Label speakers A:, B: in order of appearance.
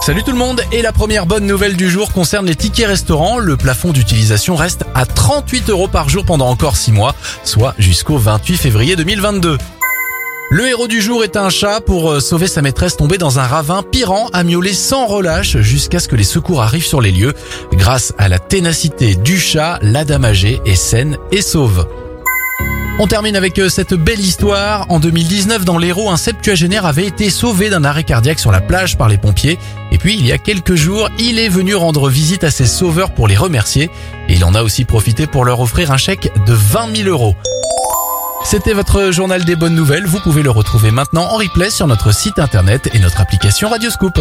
A: Salut tout le monde et la première bonne nouvelle du jour concerne les tickets restaurants. Le plafond d'utilisation reste à 38 euros par jour pendant encore 6 mois, soit jusqu'au 28 février 2022. Le héros du jour est un chat pour euh, sauver sa maîtresse tombée dans un ravin. Piran a miaulé sans relâche jusqu'à ce que les secours arrivent sur les lieux. Grâce à la ténacité du chat, la dame âgée est saine et sauve. On termine avec euh, cette belle histoire. En 2019, dans l'Hérault, un septuagénaire avait été sauvé d'un arrêt cardiaque sur la plage par les pompiers. Et puis, il y a quelques jours, il est venu rendre visite à ses sauveurs pour les remercier. Et il en a aussi profité pour leur offrir un chèque de 20 000 euros. C'était votre journal des bonnes nouvelles. Vous pouvez le retrouver maintenant en replay sur notre site internet et notre application Radioscoop.